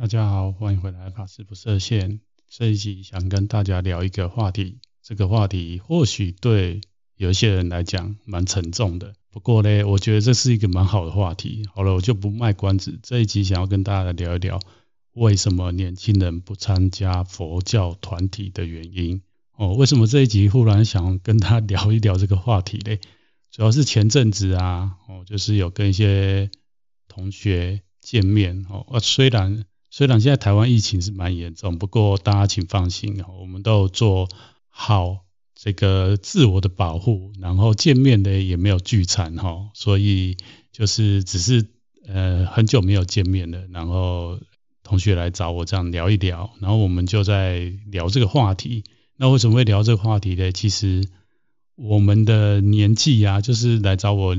大家好，欢迎回来，法师不设限。这一集想跟大家聊一个话题，这个话题或许对有些人来讲蛮沉重的，不过呢，我觉得这是一个蛮好的话题。好了，我就不卖关子，这一集想要跟大家聊一聊，为什么年轻人不参加佛教团体的原因。哦，为什么这一集忽然想跟他聊一聊这个话题嘞？主要是前阵子啊，哦，就是有跟一些同学见面哦，虽然。虽然现在台湾疫情是蛮严重，不过大家请放心，我们都做好这个自我的保护，然后见面的也没有聚餐哈，所以就是只是呃很久没有见面了，然后同学来找我这样聊一聊，然后我们就在聊这个话题。那为什么会聊这个话题呢？其实我们的年纪啊，就是来找我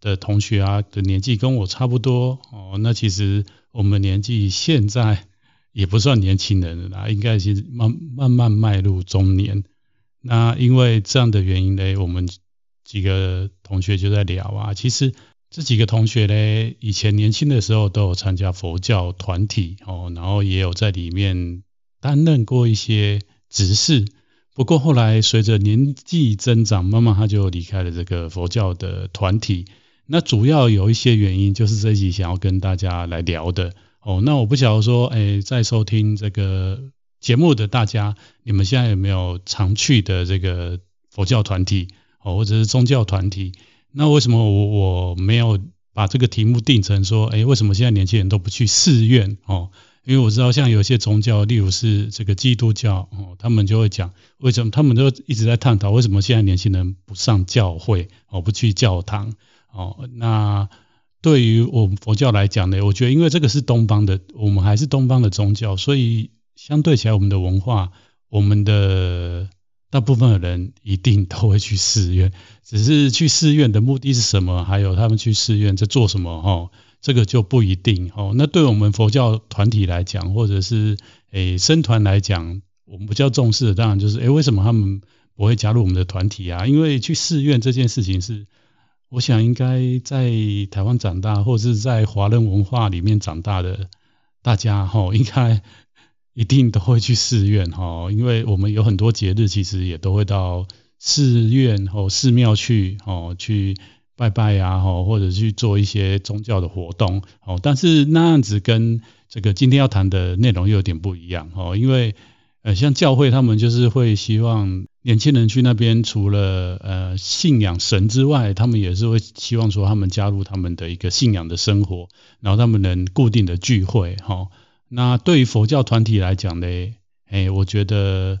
的同学啊的年纪跟我差不多哦，那其实。我们年纪现在也不算年轻人了啦，应该是慢慢慢迈入中年。那因为这样的原因呢，我们几个同学就在聊啊。其实这几个同学呢，以前年轻的时候都有参加佛教团体哦，然后也有在里面担任过一些执事。不过后来随着年纪增长，慢慢他就离开了这个佛教的团体。那主要有一些原因，就是这一集想要跟大家来聊的哦。那我不晓得说，哎，在收听这个节目的大家，你们现在有没有常去的这个佛教团体哦，或者是宗教团体？那为什么我我没有把这个题目定成说，哎，为什么现在年轻人都不去寺院哦？因为我知道，像有些宗教，例如是这个基督教哦，他们就会讲，为什么他们都一直在探讨，为什么现在年轻人不上教会哦，不去教堂？哦，那对于我们佛教来讲呢，我觉得因为这个是东方的，我们还是东方的宗教，所以相对起来，我们的文化，我们的大部分的人一定都会去寺院，只是去寺院的目的是什么，还有他们去寺院在做什么，哦，这个就不一定。哦，那对我们佛教团体来讲，或者是诶僧团来讲，我们比较重视的当然就是，诶为什么他们不会加入我们的团体啊？因为去寺院这件事情是。我想应该在台湾长大，或者是在华人文化里面长大的大家，哈，应该一定都会去寺院，哈，因为我们有很多节日，其实也都会到寺院或寺庙去，哦，去拜拜呀，哈，或者去做一些宗教的活动，哦，但是那样子跟这个今天要谈的内容又有点不一样，哦，因为呃，像教会他们就是会希望。年轻人去那边，除了呃信仰神之外，他们也是会希望说他们加入他们的一个信仰的生活，然后他们能固定的聚会哈。那对于佛教团体来讲呢，哎，我觉得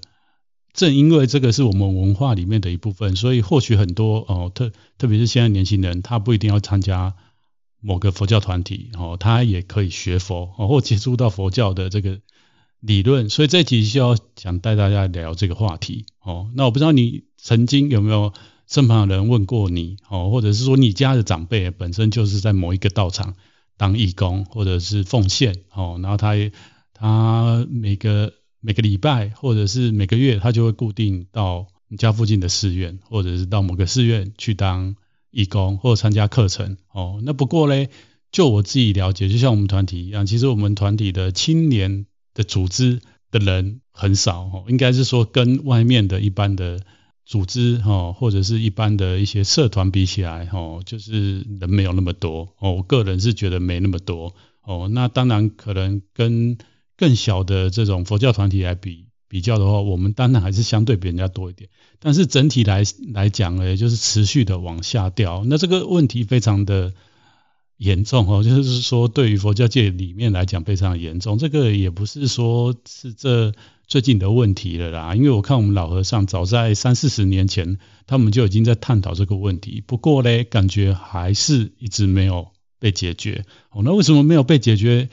正因为这个是我们文化里面的一部分，所以或许很多哦特特别是现在年轻人，他不一定要参加某个佛教团体哦，他也可以学佛哦或接触到佛教的这个。理论，所以这集需要想带大家聊这个话题哦。那我不知道你曾经有没有身旁的人问过你哦，或者是说你家的长辈本身就是在某一个道场当义工或者是奉献哦，然后他他每个每个礼拜或者是每个月他就会固定到你家附近的寺院，或者是到某个寺院去当义工或者参加课程哦。那不过嘞，就我自己了解，就像我们团体一样，其实我们团体的青年。的组织的人很少哦，应该是说跟外面的一般的组织哈，或者是一般的一些社团比起来哈，就是人没有那么多哦。我个人是觉得没那么多哦。那当然可能跟更小的这种佛教团体来比比较的话，我们当然还是相对比人家多一点。但是整体来来讲呢，就是持续的往下掉。那这个问题非常的。严重哦，就是说对于佛教界里面来讲非常严重。这个也不是说是这最近的问题了啦，因为我看我们老和尚早在三四十年前，他们就已经在探讨这个问题。不过呢，感觉还是一直没有被解决。哦，那为什么没有被解决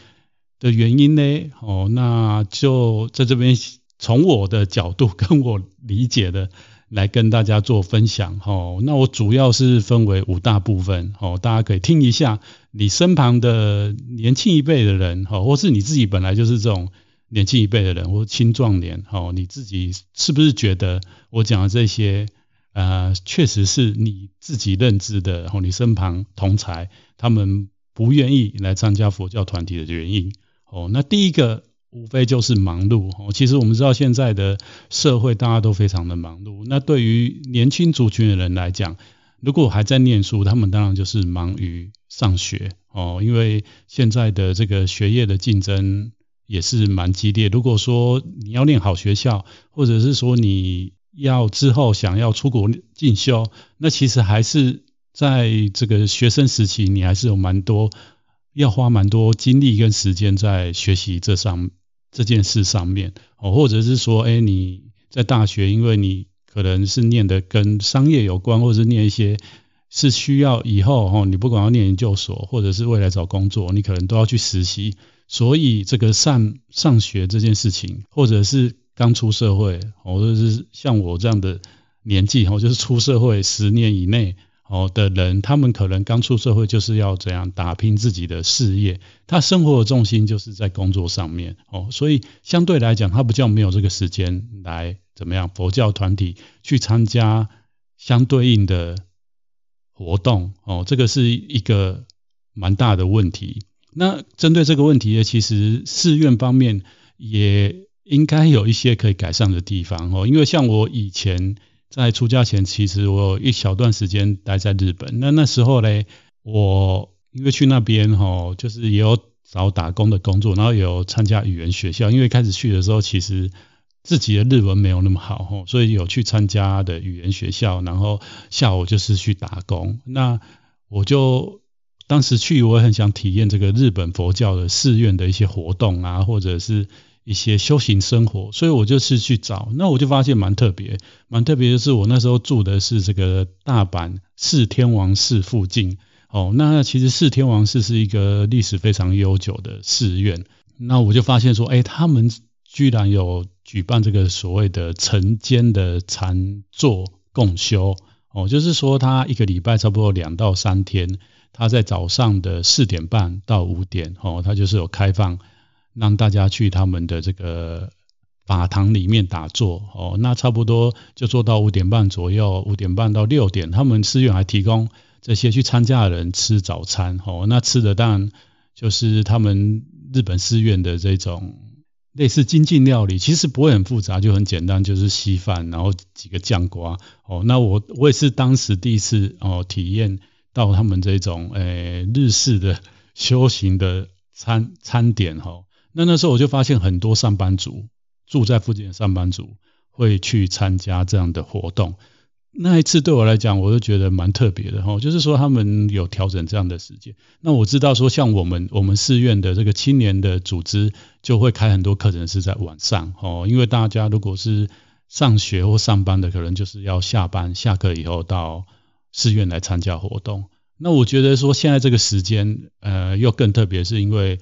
的原因呢？哦，那就在这边从我的角度 跟我理解的。来跟大家做分享哈，那我主要是分为五大部分哦，大家可以听一下，你身旁的年轻一辈的人哈，或是你自己本来就是这种年轻一辈的人或青壮年哈，你自己是不是觉得我讲的这些呃，确实是你自己认知的，然后你身旁同侪他们不愿意来参加佛教团体的原因哦，那第一个无非就是忙碌哦。其实我们知道现在的社会大家都非常的忙碌。那对于年轻族群的人来讲，如果还在念书，他们当然就是忙于上学哦，因为现在的这个学业的竞争也是蛮激烈。如果说你要念好学校，或者是说你要之后想要出国进修，那其实还是在这个学生时期，你还是有蛮多要花蛮多精力跟时间在学习这上这件事上面哦，或者是说，哎，你在大学，因为你可能是念的跟商业有关，或者是念一些是需要以后哦，你不管要念研究所，或者是未来找工作，你可能都要去实习，所以这个上上学这件事情，或者是刚出社会，或者是像我这样的年纪，哦，就是出社会十年以内。哦的人，他们可能刚出社会就是要这样打拼自己的事业，他生活的重心就是在工作上面哦，所以相对来讲，他比较没有这个时间来怎么样佛教团体去参加相对应的活动哦，这个是一个蛮大的问题。那针对这个问题呢，其实寺院方面也应该有一些可以改善的地方哦，因为像我以前。在出家前，其实我有一小段时间待在日本。那那时候嘞，我因为去那边哈，就是也有找打工的工作，然后也有参加语言学校。因为开始去的时候，其实自己的日文没有那么好哈，所以有去参加的语言学校。然后下午就是去打工。那我就当时去，我很想体验这个日本佛教的寺院的一些活动啊，或者是。一些修行生活，所以我就是去找，那我就发现蛮特别，蛮特别的是我那时候住的是这个大阪四天王寺附近，哦，那其实四天王寺是一个历史非常悠久的寺院，那我就发现说，哎，他们居然有举办这个所谓的晨间的禅坐共修，哦，就是说他一个礼拜差不多两到三天，他在早上的四点半到五点，哦，他就是有开放。让大家去他们的这个法堂里面打坐哦，那差不多就做到五点半左右，五点半到六点，他们寺院还提供这些去参加的人吃早餐哦。那吃的当然就是他们日本寺院的这种类似精进料理，其实不会很复杂，就很简单，就是稀饭，然后几个酱瓜哦。那我我也是当时第一次哦体验到他们这种诶日式的 修行的餐餐点哈。那那时候我就发现很多上班族住在附近的上班族会去参加这样的活动。那一次对我来讲，我就觉得蛮特别的哈，就是说他们有调整这样的时间。那我知道说像我们我们寺院的这个青年的组织就会开很多课程是在晚上哦，因为大家如果是上学或上班的，可能就是要下班下课以后到寺院来参加活动。那我觉得说现在这个时间呃又更特别，是因为。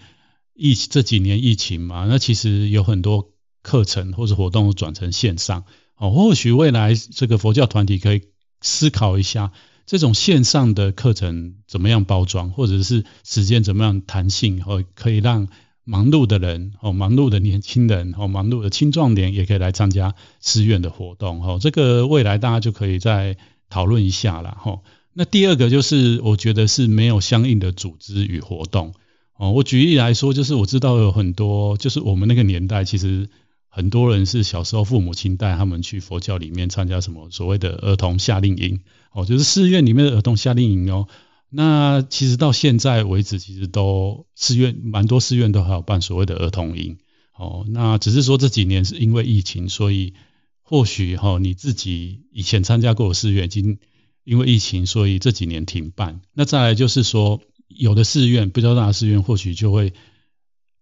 疫这几年疫情嘛，那其实有很多课程或者活动转成线上哦。或许未来这个佛教团体可以思考一下，这种线上的课程怎么样包装，或者是时间怎么样弹性，哦，可以让忙碌的人哦，忙碌的年轻人哦，忙碌的青壮年也可以来参加寺院的活动哦。这个未来大家就可以再讨论一下了哈。那第二个就是我觉得是没有相应的组织与活动。哦，我举例来说，就是我知道有很多，就是我们那个年代，其实很多人是小时候父母亲带他们去佛教里面参加什么所谓的儿童夏令营，哦，就是寺院里面的儿童夏令营哦。那其实到现在为止，其实都寺院蛮多寺院都还有办所谓的儿童营，哦，那只是说这几年是因为疫情，所以或许哈你自己以前参加过的寺院已经因为疫情，所以这几年停办。那再来就是说。有的寺院，比较大的寺院，或许就会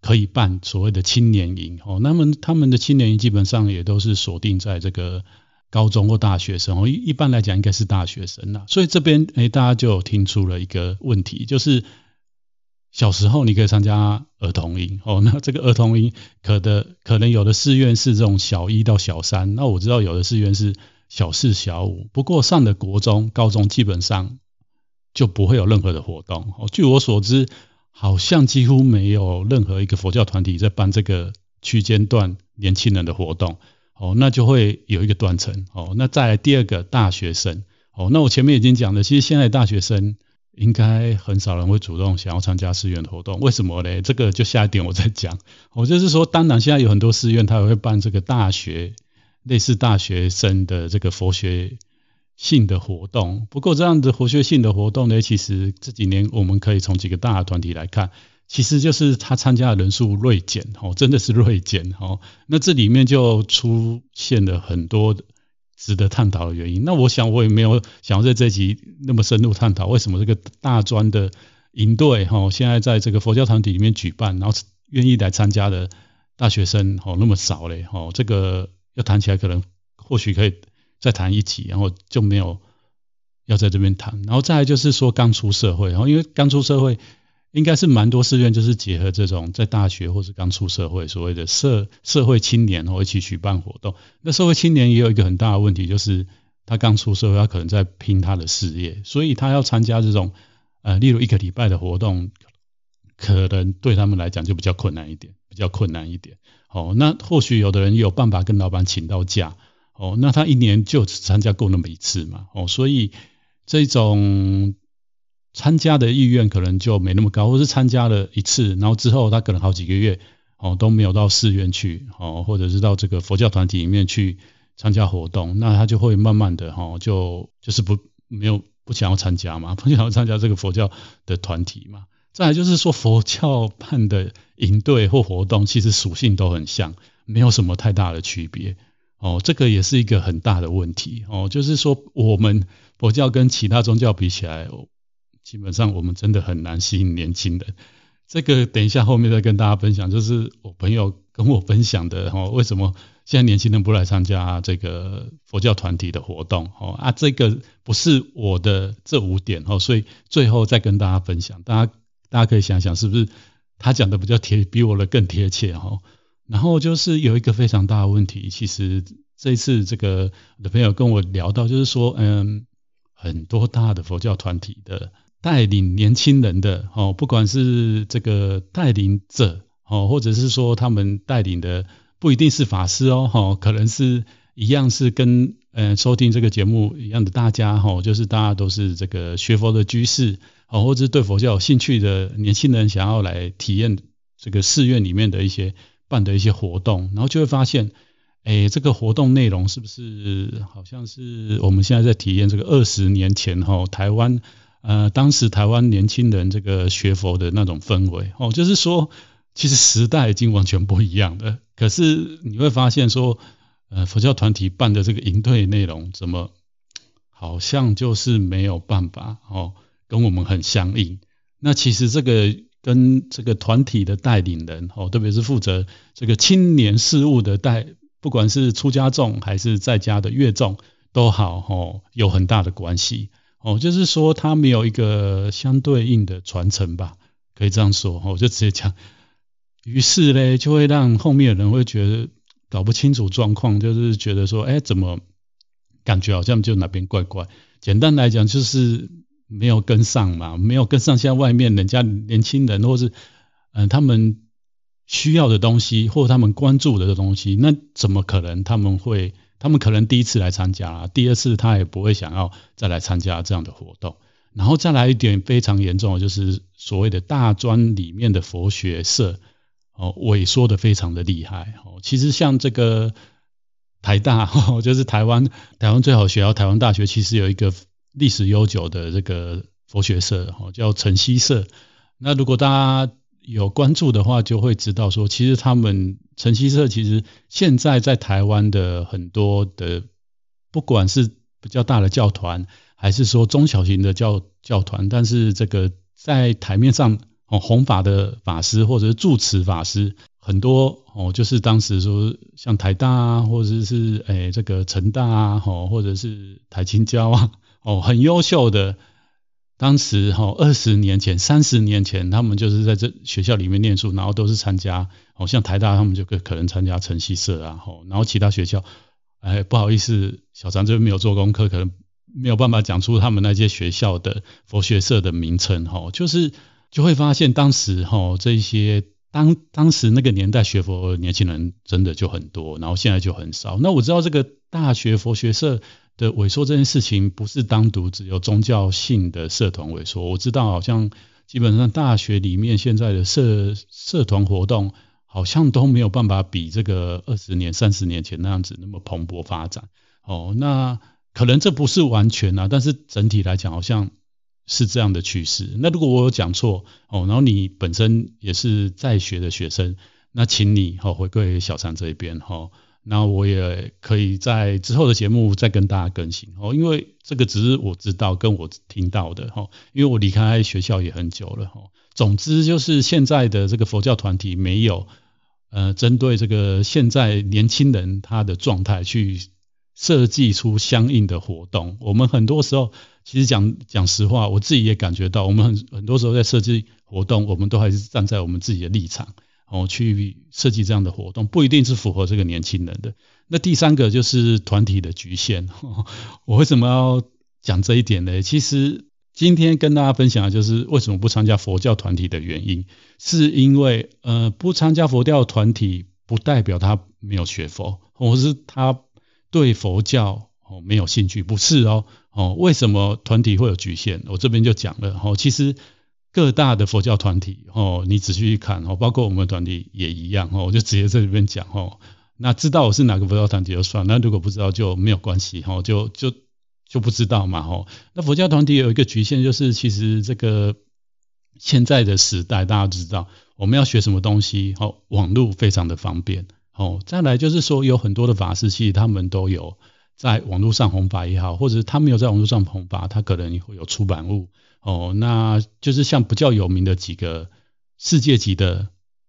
可以办所谓的青年营哦。那么他们的青年营基本上也都是锁定在这个高中或大学生哦。一般来讲，应该是大学生呐。所以这边哎，大家就听出了一个问题，就是小时候你可以参加儿童营哦。那这个儿童营可的可能有的寺院是这种小一到小三，那我知道有的寺院是小四小五。不过上的国中、高中基本上。就不会有任何的活动。哦，据我所知，好像几乎没有任何一个佛教团体在办这个区间段年轻人的活动。哦，那就会有一个断层。哦，那再来第二个大学生。哦，那我前面已经讲了，其实现在大学生应该很少人会主动想要参加寺院的活动，为什么呢？这个就下一点我再讲。我就是说，当然现在有很多寺院，它也会办这个大学，类似大学生的这个佛学性的活动。不过这样的活学性的活动呢，其实这几年我们可以从几个大的团体来看，其实就是他参加的人数锐减，哦，真的是锐减，哦。那这里面就出现了很多值得探讨的原因。那我想我也没有想要在这集那么深入探讨为什么这个大专的营队哈，现在在这个佛教团体里面举办，然后愿意来参加的大学生哈那么少嘞哈，这个要谈起来可能或许可以再谈一集，然后就没有要在这边谈。然后再来就是说刚出社会，然后因为刚出社会。应该是蛮多寺院，就是结合这种在大学或是刚出社会所谓的社社会青年哦，一起举办活动。那社会青年也有一个很大的问题，就是他刚出社会，他可能在拼他的事业，所以他要参加这种呃，例如一个礼拜的活动，可能对他们来讲就比较困难一点，比较困难一点。哦，那或许有的人有办法跟老板请到假，哦，那他一年就只参加过那么一次嘛，哦，所以这种。参加的意愿可能就没那么高，或是参加了一次，然后之后他可能好几个月哦都没有到寺院去哦，或者是到这个佛教团体里面去参加活动，那他就会慢慢的哈就就是不没有不想要参加嘛，不想要参加这个佛教的团体嘛。再来就是说佛教办的营队或活动，其实属性都很像，没有什么太大的区别哦，这个也是一个很大的问题哦，就是说我们佛教跟其他宗教比起来。基本上我们真的很难吸引年轻人，这个等一下后面再跟大家分享，就是我朋友跟我分享的哈，为什么现在年轻人不来参加这个佛教团体的活动？哦啊，这个不是我的这五点哦，所以最后再跟大家分享，大家大家可以想想是不是他讲的比较贴，比我的更贴切哈。然后就是有一个非常大的问题，其实这一次这个我的朋友跟我聊到，就是说嗯，很多大的佛教团体的。带领年轻人的哦，不管是这个带领者哦，或者是说他们带领的不一定是法师哦，哈可能是一样是跟呃收听这个节目一样的大家哈，就是大家都是这个学佛的居士哦，或者是对佛教有兴趣的年轻人，想要来体验这个寺院里面的一些办的一些活动，然后就会发现，哎，这个活动内容是不是好像是我们现在在体验这个二十年前哈台湾。呃，当时台湾年轻人这个学佛的那种氛围，哦，就是说，其实时代已经完全不一样了。可是你会发现说，呃，佛教团体办的这个营队内容，怎么好像就是没有办法哦，跟我们很相应。那其实这个跟这个团体的带领人，哦，特别是负责这个青年事务的带，不管是出家众还是在家的乐众都好，哦，有很大的关系。哦，就是说他没有一个相对应的传承吧，可以这样说。我就直接讲，于是呢，就会让后面的人会觉得搞不清楚状况，就是觉得说，哎，怎么感觉好像就哪边怪怪？简单来讲，就是没有跟上嘛，没有跟上现在外面人家年轻人，或是嗯他们需要的东西，或他们关注的东西，那怎么可能他们会？他们可能第一次来参加，第二次他也不会想要再来参加这样的活动。然后再来一点非常严重的，就是所谓的大专里面的佛学社哦，萎缩的非常的厉害哦。其实像这个台大，就是台湾台湾最好学校台湾大学，其实有一个历史悠久的这个佛学社哦，叫晨曦社。那如果大家有关注的话，就会知道说，其实他们晨曦社其实现在在台湾的很多的，不管是比较大的教团，还是说中小型的教教团，但是这个在台面上哦，弘法的法师或者是住持法师很多哦，就是当时说像台大啊，或者是诶这个成大啊，哦或者是台清交啊，哦很优秀的。当时哈，二十年前、三十年前，他们就是在这学校里面念书，然后都是参加，好像台大他们就可可能参加晨曦社啊，吼然后其他学校，哎，不好意思，小张这边没有做功课，可能没有办法讲出他们那些学校的佛学社的名称哈，就是就会发现当时哈这些当当时那个年代学佛的年轻人真的就很多，然后现在就很少。那我知道这个大学佛学社的萎缩这件事情，不是单独只有宗教性的社团萎缩。我知道好像基本上大学里面现在的社社团活动，好像都没有办法比这个二十年、三十年前那样子那么蓬勃发展。哦，那可能这不是完全啊，但是整体来讲好像。是这样的趋势。那如果我有讲错哦，然后你本身也是在学的学生，那请你好回归小禅这一边哈。那我也可以在之后的节目再跟大家更新哦，因为这个只是我知道跟我听到的哈，因为我离开学校也很久了哈。总之就是现在的这个佛教团体没有呃针对这个现在年轻人他的状态去设计出相应的活动。我们很多时候。其实讲讲实话，我自己也感觉到，我们很很多时候在设计活动，我们都还是站在我们自己的立场，哦，去设计这样的活动，不一定是符合这个年轻人的。那第三个就是团体的局限。我为什么要讲这一点呢？其实今天跟大家分享的就是为什么不参加佛教团体的原因，是因为呃，不参加佛教团体不代表他没有学佛，或是他对佛教哦没有兴趣，不是哦。哦，为什么团体会有局限？我这边就讲了。哦，其实各大的佛教团体，哦，你仔细去看，哦，包括我们团体也一样。哦，我就直接在这边讲。哦，那知道我是哪个佛教团体就算，那如果不知道就没有关系。哦，就就就不知道嘛。哦，那佛教团体有一个局限，就是其实这个现在的时代，大家知道我们要学什么东西，哦，网络非常的方便。哦，再来就是说有很多的法师，其实他们都有。在网络上弘法也好，或者他没有在网络上弘法，他可能会有出版物哦。那就是像比较有名的几个世界级的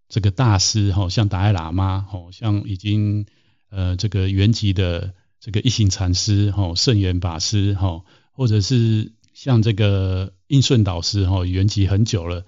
这个大师哈，像达赖喇嘛哦，像已经呃这个圆寂的这个一行禅师哈，圣严法师哈，或者是像这个印顺导师哈，圆寂很久了，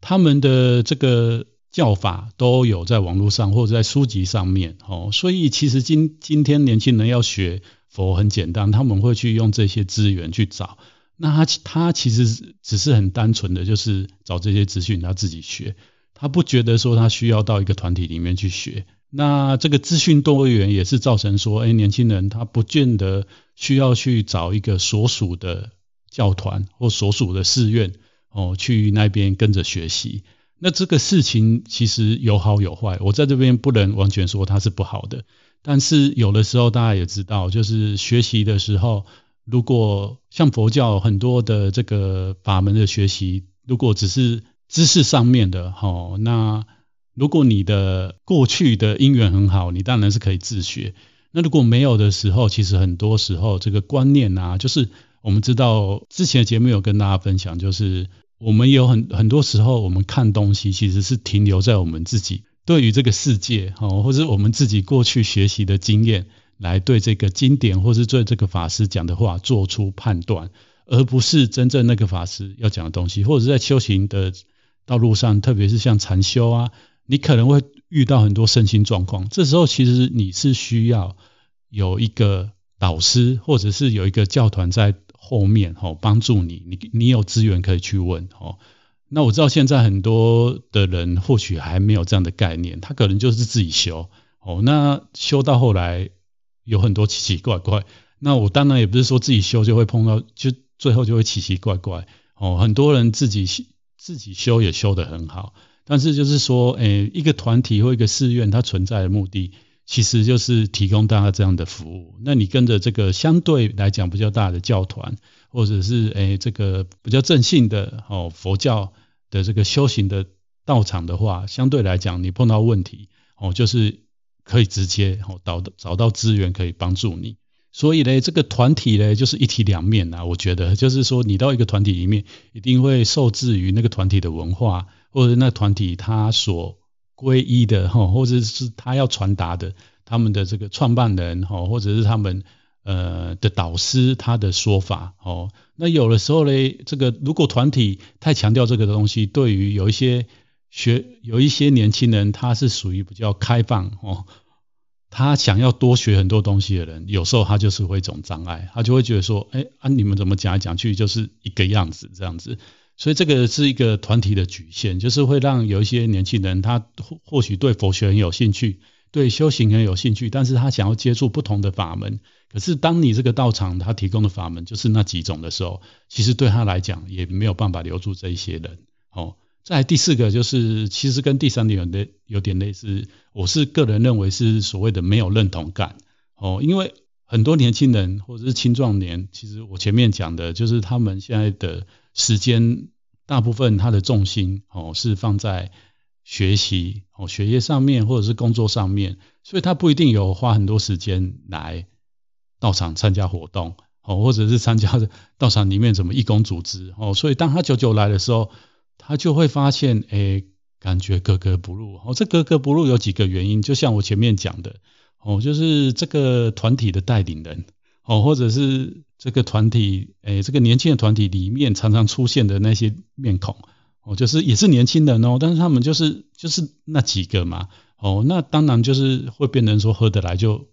他们的这个。教法都有在网络上或者在书籍上面，哦，所以其实今今天年轻人要学佛很简单，他们会去用这些资源去找。那他他其实只是很单纯的就是找这些资讯他自己学，他不觉得说他需要到一个团体里面去学。那这个资讯多元也是造成说，哎，年轻人他不见得需要去找一个所属的教团或所属的寺院，哦，去那边跟着学习。那这个事情其实有好有坏，我在这边不能完全说它是不好的，但是有的时候大家也知道，就是学习的时候，如果像佛教很多的这个法门的学习，如果只是知识上面的，齁，那如果你的过去的因缘很好，你当然是可以自学。那如果没有的时候，其实很多时候这个观念啊，就是我们知道之前的节目有跟大家分享，就是。我们有很很多时候，我们看东西其实是停留在我们自己对于这个世界，哦，或者我们自己过去学习的经验，来对这个经典或是对这个法师讲的话做出判断，而不是真正那个法师要讲的东西。或者在修行的道路上，特别是像禅修啊，你可能会遇到很多身心状况，这时候其实你是需要有一个导师，或者是有一个教团在。后面哦帮助你，你你有资源可以去问哦。那我知道现在很多的人或许还没有这样的概念，他可能就是自己修哦。那修到后来有很多奇奇怪怪。那我当然也不是说自己修就会碰到，就最后就会奇奇怪怪哦。很多人自己自己修也修得很好，但是就是说，诶，一个团体或一个寺院它存在的目的。其实就是提供大家这样的服务。那你跟着这个相对来讲比较大的教团，或者是诶这个比较正信的哦佛教的这个修行的道场的话，相对来讲你碰到问题哦，就是可以直接哦找找到资源可以帮助你。所以呢，这个团体呢就是一体两面呐。我觉得就是说，你到一个团体里面，一定会受制于那个团体的文化，或者那团体他所。皈依的哈，或者是他要传达的，他们的这个创办人哈，或者是他们呃的导师他的说法哦。那有的时候呢，这个如果团体太强调这个东西，对于有一些学有一些年轻人，他是属于比较开放哦，他想要多学很多东西的人，有时候他就是会一种障碍，他就会觉得说，哎啊，你们怎么讲来讲去就是一个样子这样子。所以这个是一个团体的局限，就是会让有一些年轻人他或或许对佛学很有兴趣，对修行很有兴趣，但是他想要接触不同的法门。可是当你这个道场他提供的法门就是那几种的时候，其实对他来讲也没有办法留住这一些人。哦，再第四个就是其实跟第三点有点有点类似，我是个人认为是所谓的没有认同感。哦，因为很多年轻人或者是青壮年，其实我前面讲的就是他们现在的时间大部分他的重心哦是放在学习哦学业上面或者是工作上面，所以他不一定有花很多时间来道场参加活动哦，或者是参加 道场里面什么义工组织哦，所以当他久久来的时候，他就会发现诶，感觉格格不入哦。这格格不入有几个原因，就像我前面讲的。哦，就是这个团体的带领人，哦，或者是这个团体，诶，这个年轻的团体里面常常出现的那些面孔，哦，就是也是年轻人哦，但是他们就是就是那几个嘛，哦，那当然就是会变成说合得来就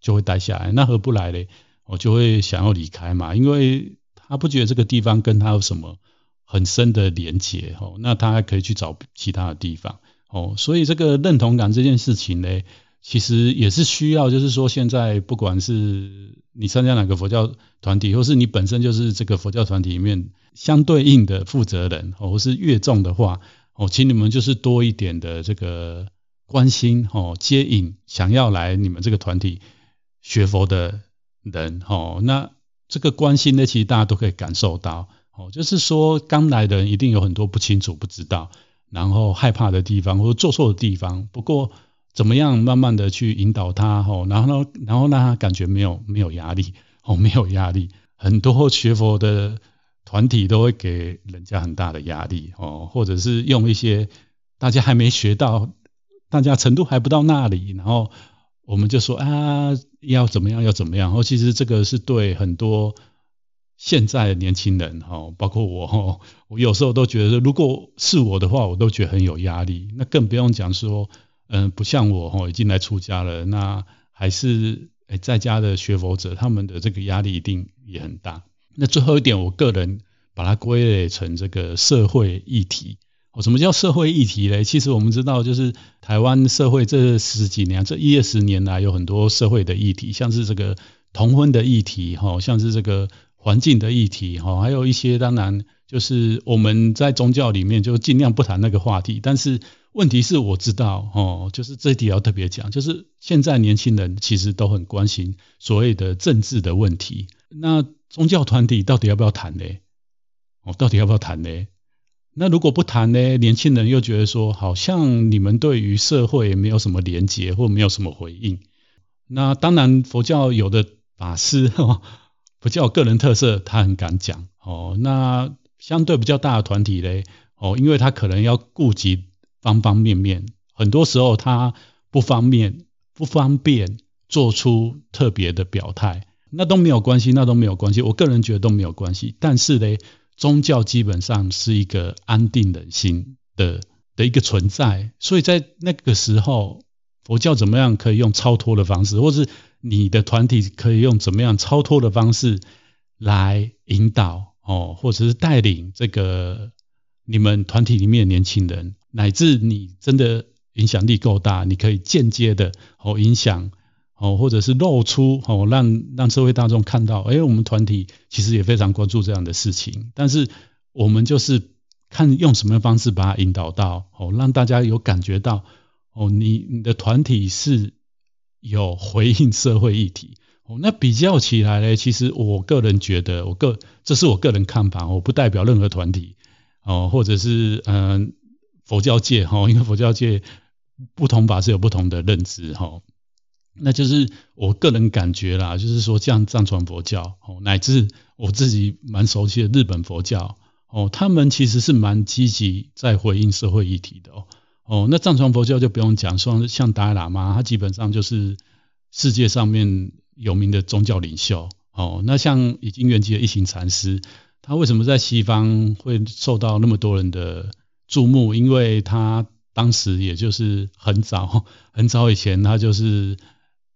就会待下来，那合不来嘞，我就会想要离开嘛，因为他不觉得这个地方跟他有什么很深的连结，哦，那他还可以去找其他的地方，哦，所以这个认同感这件事情呢。其实也是需要，就是说，现在不管是你参加哪个佛教团体，或是你本身就是这个佛教团体里面相对应的负责人，或是乐众的话，哦，请你们就是多一点的这个关心，哦，接引想要来你们这个团体学佛的人，哦，那这个关心呢，其实大家都可以感受到，哦，就是说刚来的人一定有很多不清楚、不知道，然后害怕的地方，或者做错的地方，不过。怎么样慢慢的去引导他吼，然后呢，然后让他感觉没有没有压力哦，没有压力。很多学佛的团体都会给人家很大的压力哦，或者是用一些大家还没学到，大家程度还不到那里，然后我们就说啊要怎么样要怎么样。哦，其实这个是对很多现在的年轻人哈，包括我哈，我有时候都觉得如果是我的话，我都觉得很有压力。那更不用讲说。嗯，不像我哈，已经来出家了，那还是在家的学佛者，他们的这个压力一定也很大。那最后一点，我个人把它归类成这个社会议题。哦，什么叫社会议题嘞？其实我们知道，就是台湾社会这十几年，这一二十年来有很多社会的议题，像是这个同婚的议题，哈，像是这个环境的议题，哈，还有一些当然就是我们在宗教里面就尽量不谈那个话题，但是。问题是我知道哦，就是这一点要特别讲，就是现在年轻人其实都很关心所谓的政治的问题。那宗教团体到底要不要谈呢？哦，到底要不要谈呢？那如果不谈呢？年轻人又觉得说，好像你们对于社会没有什么连结或没有什么回应。那当然，佛教有的法师，佛教个人特色，他很敢讲哦。那相对比较大的团体嘞，哦，因为他可能要顾及。方方面面，很多时候他不方便不方便做出特别的表态，那都没有关系，那都没有关系。我个人觉得都没有关系。但是呢，宗教基本上是一个安定人心的的一个存在，所以在那个时候，佛教怎么样可以用超脱的方式，或是你的团体可以用怎么样超脱的方式来引导哦，或者是带领这个你们团体里面的年轻人。乃至你真的影响力够大，你可以间接的哦影响哦，或者是露出哦，让让社会大众看到，哎，我们团体其实也非常关注这样的事情。但是我们就是看用什么方式把它引导到哦，让大家有感觉到哦，你你的团体是有回应社会议题哦。那比较起来呢，其实我个人觉得，我个这是我个人看法，我不代表任何团体哦，或者是嗯。佛教界哈，因为佛教界不同法是有不同的认知哈，那就是我个人感觉啦，就是说像藏传佛教哦，乃至我自己蛮熟悉的日本佛教哦，他们其实是蛮积极在回应社会议题的哦。哦，那藏传佛教就不用讲，说像达赖喇嘛，他基本上就是世界上面有名的宗教领袖哦。那像已经圆寂的一行禅师，他为什么在西方会受到那么多人的注目，因为他当时也就是很早 很早以前，他就是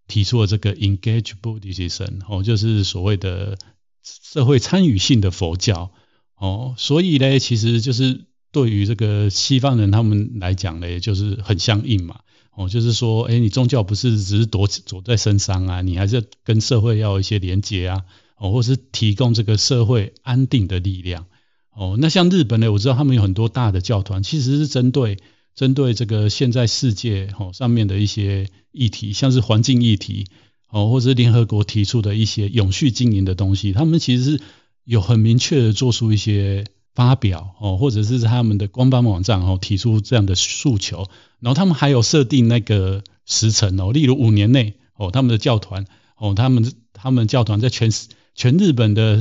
提出了这个 engage Buddhism 哦，就是所谓的社会参与性的佛教哦，所以呢，其实就是对于这个西方人他们来讲呢，就是很相应嘛。哦，就是说，哎，你宗教不是只是躲躲在身上啊，你还是跟社会要一些连结啊，哦，或是提供这个社会安定的力量。哦，那像日本呢，我知道他们有很多大的教团，其实是针对针对这个现在世界哦上面的一些议题，像是环境议题哦，或是联合国提出的一些永续经营的东西，他们其实是有很明确的做出一些发表哦，或者是他们的官方网站哦提出这样的诉求。然后他们还有设定那个时程哦，例如五年内哦，他们的教团哦，他们他们教团在全全日本的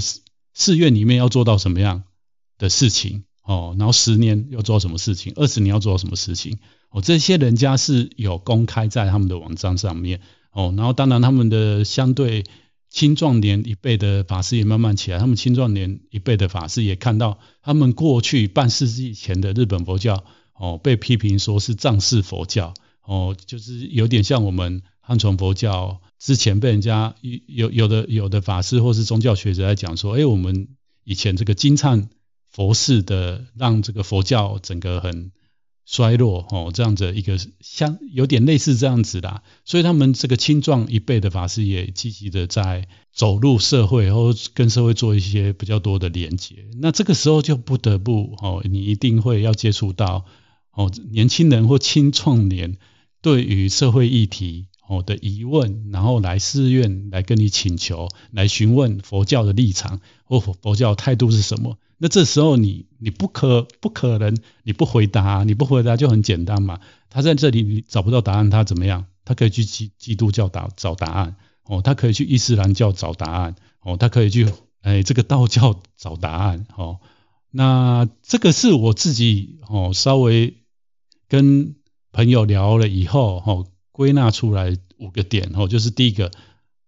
寺院里面要做到什么样的事情哦，然后十年要做什么事情，二十年要做什么事情哦，这些人家是有公开在他们的网站上面哦，然后当然他们的相对青壮年一辈的法师也慢慢起来，他们青壮年一辈的法师也看到他们过去半世纪前的日本佛教。哦，被批评说是藏式佛教，哦，就是有点像我们汉传佛教之前被人家有有的有的法师或是宗教学者在讲说，哎，我们以前这个金灿佛事的，让这个佛教整个很衰落，哦，这样子一个像有点类似这样子的，所以他们这个青壮一辈的法师也积极的在走入社会，然后跟社会做一些比较多的连接。那这个时候就不得不哦，你一定会要接触到。哦，年轻人或青壮年对于社会议题哦的疑问，然后来寺院来跟你请求，来询问佛教的立场或佛教态度是什么？那这时候你你不可不可能你不回答，你不回答就很简单嘛。他在这里你找不到答案，他怎么样？他可以去基基督教打找答案哦，他可以去伊斯兰教找答案哦，他可以去哎这个道教 找答案哦。那这个是我自己哦稍微。跟朋友聊了以后，哦，归纳出来五个点，哦，就是第一个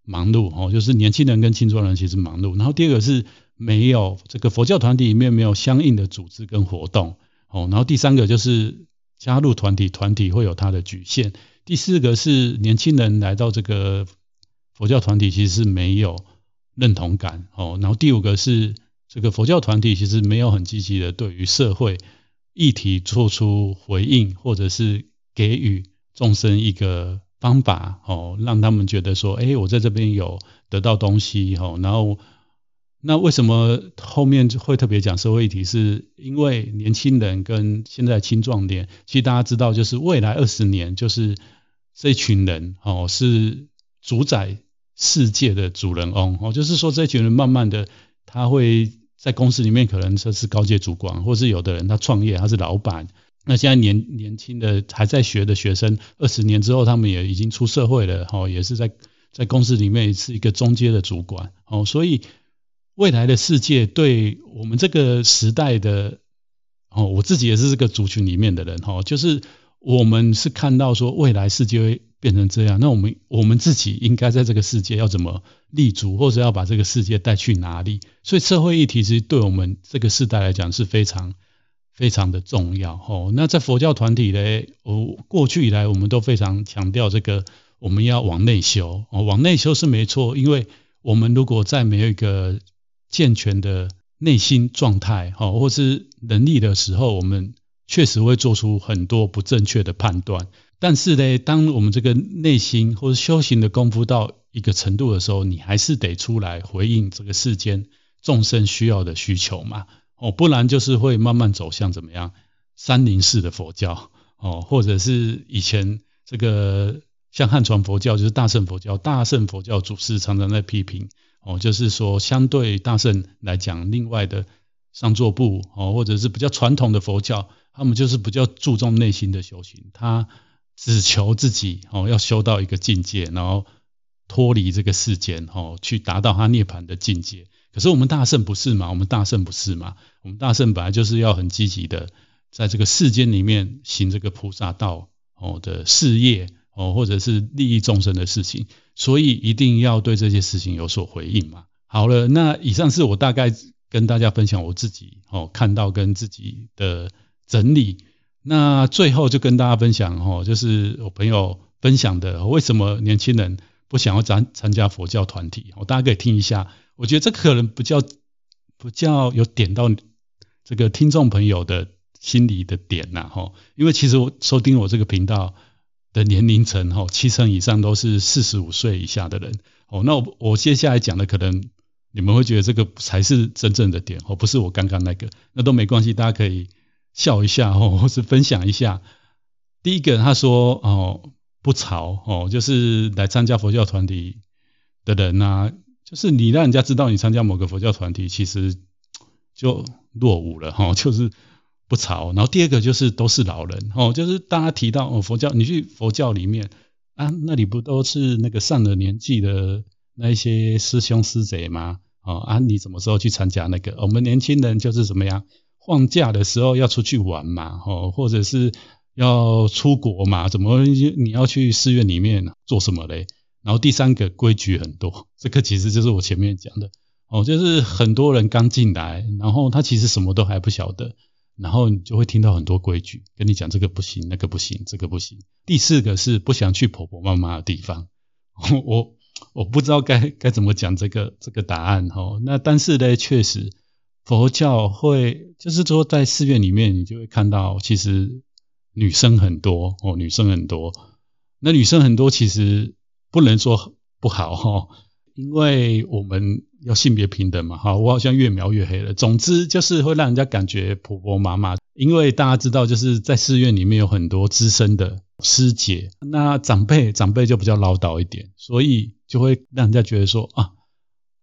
忙碌，哦，就是年轻人跟青壮人其实忙碌。然后第二个是没有这个佛教团体里面没有相应的组织跟活动，哦，然后第三个就是加入团体，团体会有它的局限。第四个是年轻人来到这个佛教团体其实是没有认同感，哦，然后第五个是这个佛教团体其实没有很积极的对于社会。议题做出回应，或者是给予众生一个方法，哦，让他们觉得说，哎，我在这边有得到东西，哦，然后那为什么后面会特别讲社会议题？是因为年轻人跟现在青壮年，其实大家知道，就是未来二十年，就是这群人，哦，是主宰世界的主人翁，哦，就是说这群人慢慢的他会。在公司里面，可能说是高阶主管，或是有的人他创业，他是老板。那现在年年轻的还在学的学生，二十年之后，他们也已经出社会了，哦，也是在在公司里面是一个中阶的主管，哦，所以未来的世界对我们这个时代的，哦，我自己也是这个族群里面的人，哈，就是我们是看到说未来世界会。变成这样，那我们我们自己应该在这个世界要怎么立足，或者要把这个世界带去哪里？所以社会议题其实对我们这个世代来讲是非常非常的重要。哦，那在佛教团体呢，我过去以来我们都非常强调这个，我们要往内修。哦，往内修是没错，因为我们如果在没有一个健全的内心状态，哦，或是能力的时候，我们确实会做出很多不正确的判断。但是呢，当我们这个内心或者修行的功夫到一个程度的时候，你还是得出来回应这个世间众生需要的需求嘛，哦，不然就是会慢慢走向怎么样山林式的佛教，哦，或者是以前这个像汉传佛教就是大乘佛教，大乘佛教祖师常常在批评，哦，就是说相对大圣来讲，另外的上座部哦，或者是比较传统的佛教，他们就是比较注重内心的修行，他。只求自己哦，要修到一个境界，然后脱离这个世间哦，去达到他涅槃的境界。可是我们大圣不是嘛？我们大圣不是嘛？我们大圣本来就是要很积极的，在这个世间里面行这个菩萨道哦的事业哦，或者是利益众生的事情，所以一定要对这些事情有所回应嘛。好了，那以上是我大概跟大家分享我自己哦看到跟自己的整理。那最后就跟大家分享哦，就是我朋友分享的，为什么年轻人不想要参参加佛教团体？我大家可以听一下，我觉得这可能比较比较有点到这个听众朋友的心里的点呐，哈，因为其实我收听我这个频道的年龄层，哈，七成以上都是四十五岁以下的人，哦，那我我接下来讲的可能你们会觉得这个才是真正的点，哦，不是我刚刚那个，那都没关系，大家可以笑一下，哦，或是分享一下。第一个他说，哦，不潮，哦，就是来参加佛教团体的人呐，就是你让人家知道你参加某个佛教团体，其实就落伍了，哈，就是。不潮，然后第二个就是都是老人哦，就是大家提到哦佛教，你去佛教里面啊，那里不都是那个上了年纪的那一些师兄师姐吗？哦啊，你什么时候去参加那个？我们年轻人就是怎么样，放假的时候要出去玩嘛，哦，或者是要出国嘛？怎么你要去寺院里面做什么嘞？然后第三个规矩很多，这个其实就是我前面讲的哦，就是很多人刚进来，然后他其实什么都还不晓得。然后你就会听到很多规矩，跟你讲这个不行，那个不行，这个不行。第四个是不想去婆婆妈妈的地方，我我不知道该该怎么讲这个这个答案哈。那但是呢，确实佛教会就是说在寺院里面，你就会看到其实女生很多哦，女生很多。那女生很多其实不能说不好哈，因为我们。要性别平等嘛？哈，我好像越描越黑了。总之就是会让人家感觉婆婆妈妈，因为大家知道，就是在寺院里面有很多资深的师姐，那长辈长辈就比较唠叨一点，所以就会让人家觉得说啊，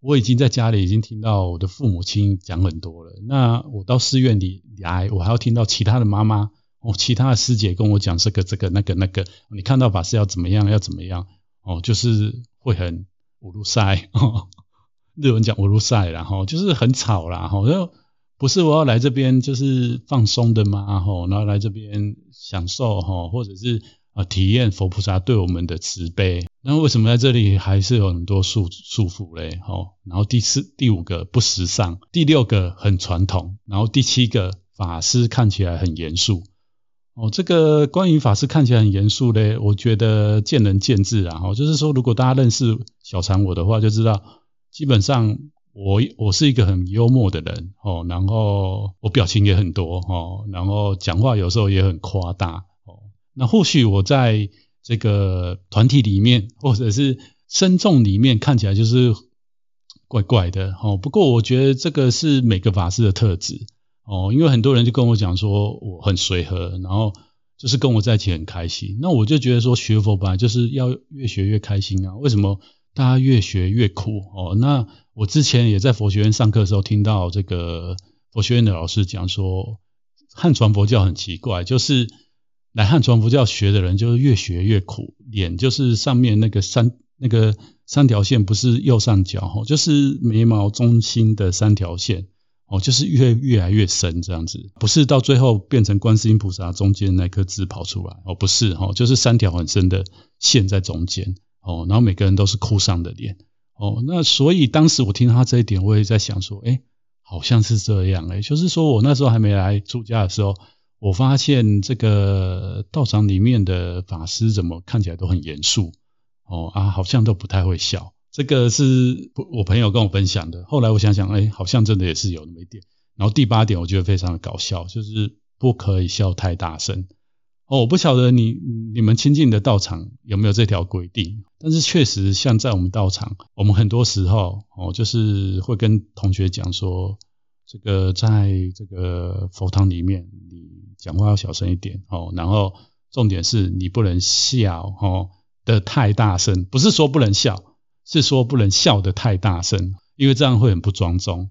我已经在家里已经听到我的父母亲讲很多了，那我到寺院里来，我还要听到其他的妈妈哦，其他的师姐跟我讲这个这个那个那个，你看到法师要怎么样要怎么样哦，就是会很五路塞。日文讲“我入赛”然后就是很吵啦，哈，就不是我要来这边就是放松的嘛，哈，然后来这边享受哈，或者是啊体验佛菩萨对我们的慈悲。那为什么在这里还是有很多束束缚嘞？哈，然后第四、第五个不时尚，第六个很传统，然后第七个法师看起来很严肃。哦，这个关于法师看起来很严肃嘞，我觉得见仁见智啊。哈，就是说，如果大家认识小禅我的话，就知道。基本上我我是一个很幽默的人哦，然后我表情也很多哦，然后讲话有时候也很夸大哦。那或许我在这个团体里面或者是僧众里面看起来就是怪怪的哦。不过我觉得这个是每个法师的特质哦，因为很多人就跟我讲说我很随和，然后就是跟我在一起很开心。那我就觉得说学佛本来就是要越学越开心啊，为什么？大家越学越苦哦。那我之前也在佛学院上课的时候，听到这个佛学院的老师讲说，汉传佛教很奇怪，就是来汉传佛教学的人，就是越学越苦，脸就是上面那个三那个三条线，不是右上角哦，就是眉毛中心的三条线哦，就是越越来越深这样子，不是到最后变成观世音菩萨中间那颗痣跑出来哦，不是哈，就是三条很深的线在中间。哦，然后每个人都是哭丧的脸，哦，那所以当时我听到他这一点，我也在想说，诶，好像是这样，诶，就是说我那时候还没来出家的时候，我发现这个道场里面的法师怎么看起来都很严肃，哦啊，好像都不太会笑，这个是我朋友跟我分享的。后来我想想，诶，好像真的也是有那么一点。然后第八点，我觉得非常的搞笑，就是不可以笑太大声。哦，我不晓得你你们亲近的道场有没有这条规定，但是确实像在我们道场，我们很多时候哦，就是会跟同学讲说，这个在这个佛堂里面，你讲话要小声一点哦，然后重点是你不能笑哦的太大声，不是说不能笑，是说不能笑得太大声，因为这样会很不庄重。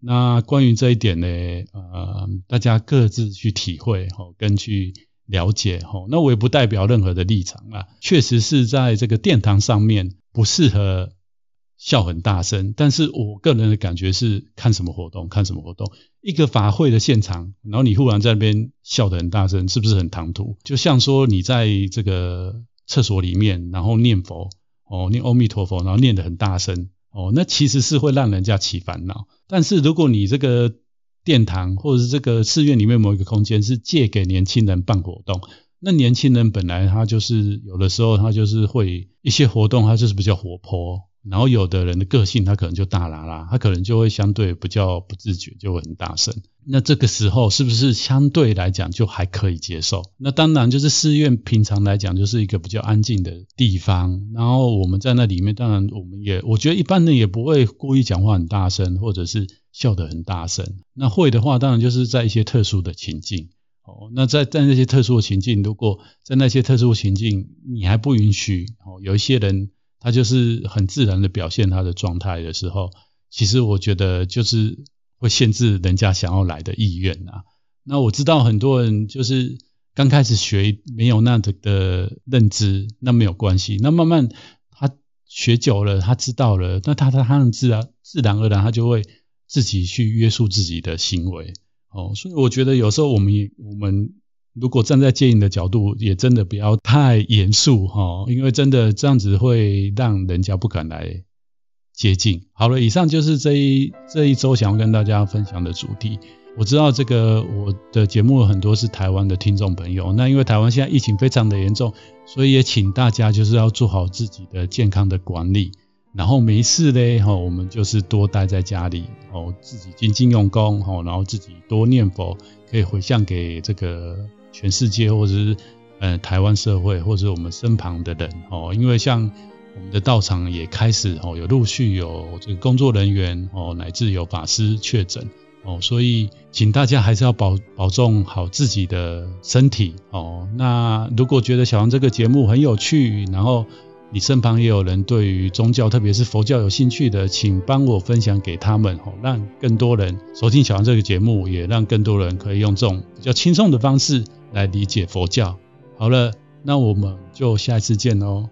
那关于这一点呢，呃，大家各自去体会哦，跟去。了解吼，那我也不代表任何的立场啊。确实是在这个殿堂上面不适合笑很大声，但是我个人的感觉是看什么活动，看什么活动。一个法会的现场，然后你忽然在那边笑得很大声，是不是很唐突？就像说你在这个厕所里面，然后念佛哦，念阿弥陀佛，然后念得很大声哦，那其实是会让人家起烦恼。但是如果你这个殿堂或者是这个寺院里面某一个空间是借给年轻人办活动，那年轻人本来他就是有的时候他就是会一些活动，他就是比较活泼然后有的人的个性他可能就大啦啦，他可能就会相对比较不自觉，就会很大声。那这个时候是不是相对来讲就还可以接受？那当然就是寺院平常来讲就是一个比较安静的地方，然后我们在那里面，当然我们也我觉得一般人也不会故意讲话很大声，或者是笑得很大声。那会的话，当然就是在一些特殊的情境。哦，那在在那些特殊的情境，如果在那些特殊的情境你还不允许，哦，有一些人他就是很自然的表现他的状态的时候，其实我觉得就是。会限制人家想要来的意愿啊。那我知道很多人就是刚开始学没有那样的认知，那没有关系。那慢慢他学久了，他知道了，那他他他自然自然而然他就会自己去约束自己的行为。哦，所以我觉得有时候我们也我们如果站在戒瘾的角度，也真的不要太严肃哈，因为真的这样子会让人家不敢来。接近好了，以上就是这一这一周想要跟大家分享的主题。我知道这个我的节目很多是台湾的听众朋友，那因为台湾现在疫情非常的严重，所以也请大家就是要做好自己的健康的管理，然后没事嘞哈，我们就是多待在家里哦，自己精进用功哈，然后自己多念佛，可以回向给这个全世界或者是呃台湾社会或者我们身旁的人哦，因为像。我们的道场也开始哦，有陆续有这个工作人员哦，乃至有法师确诊哦，所以请大家还是要保保重好自己的身体哦。那如果觉得小王这个节目很有趣，然后你身旁也有人对于宗教，特别是佛教有兴趣的，请帮我分享给他们哦，让更多人收听小杨这个节目，也让更多人可以用这种比较轻松的方式来理解佛教。好了，那我们就下一次见喽。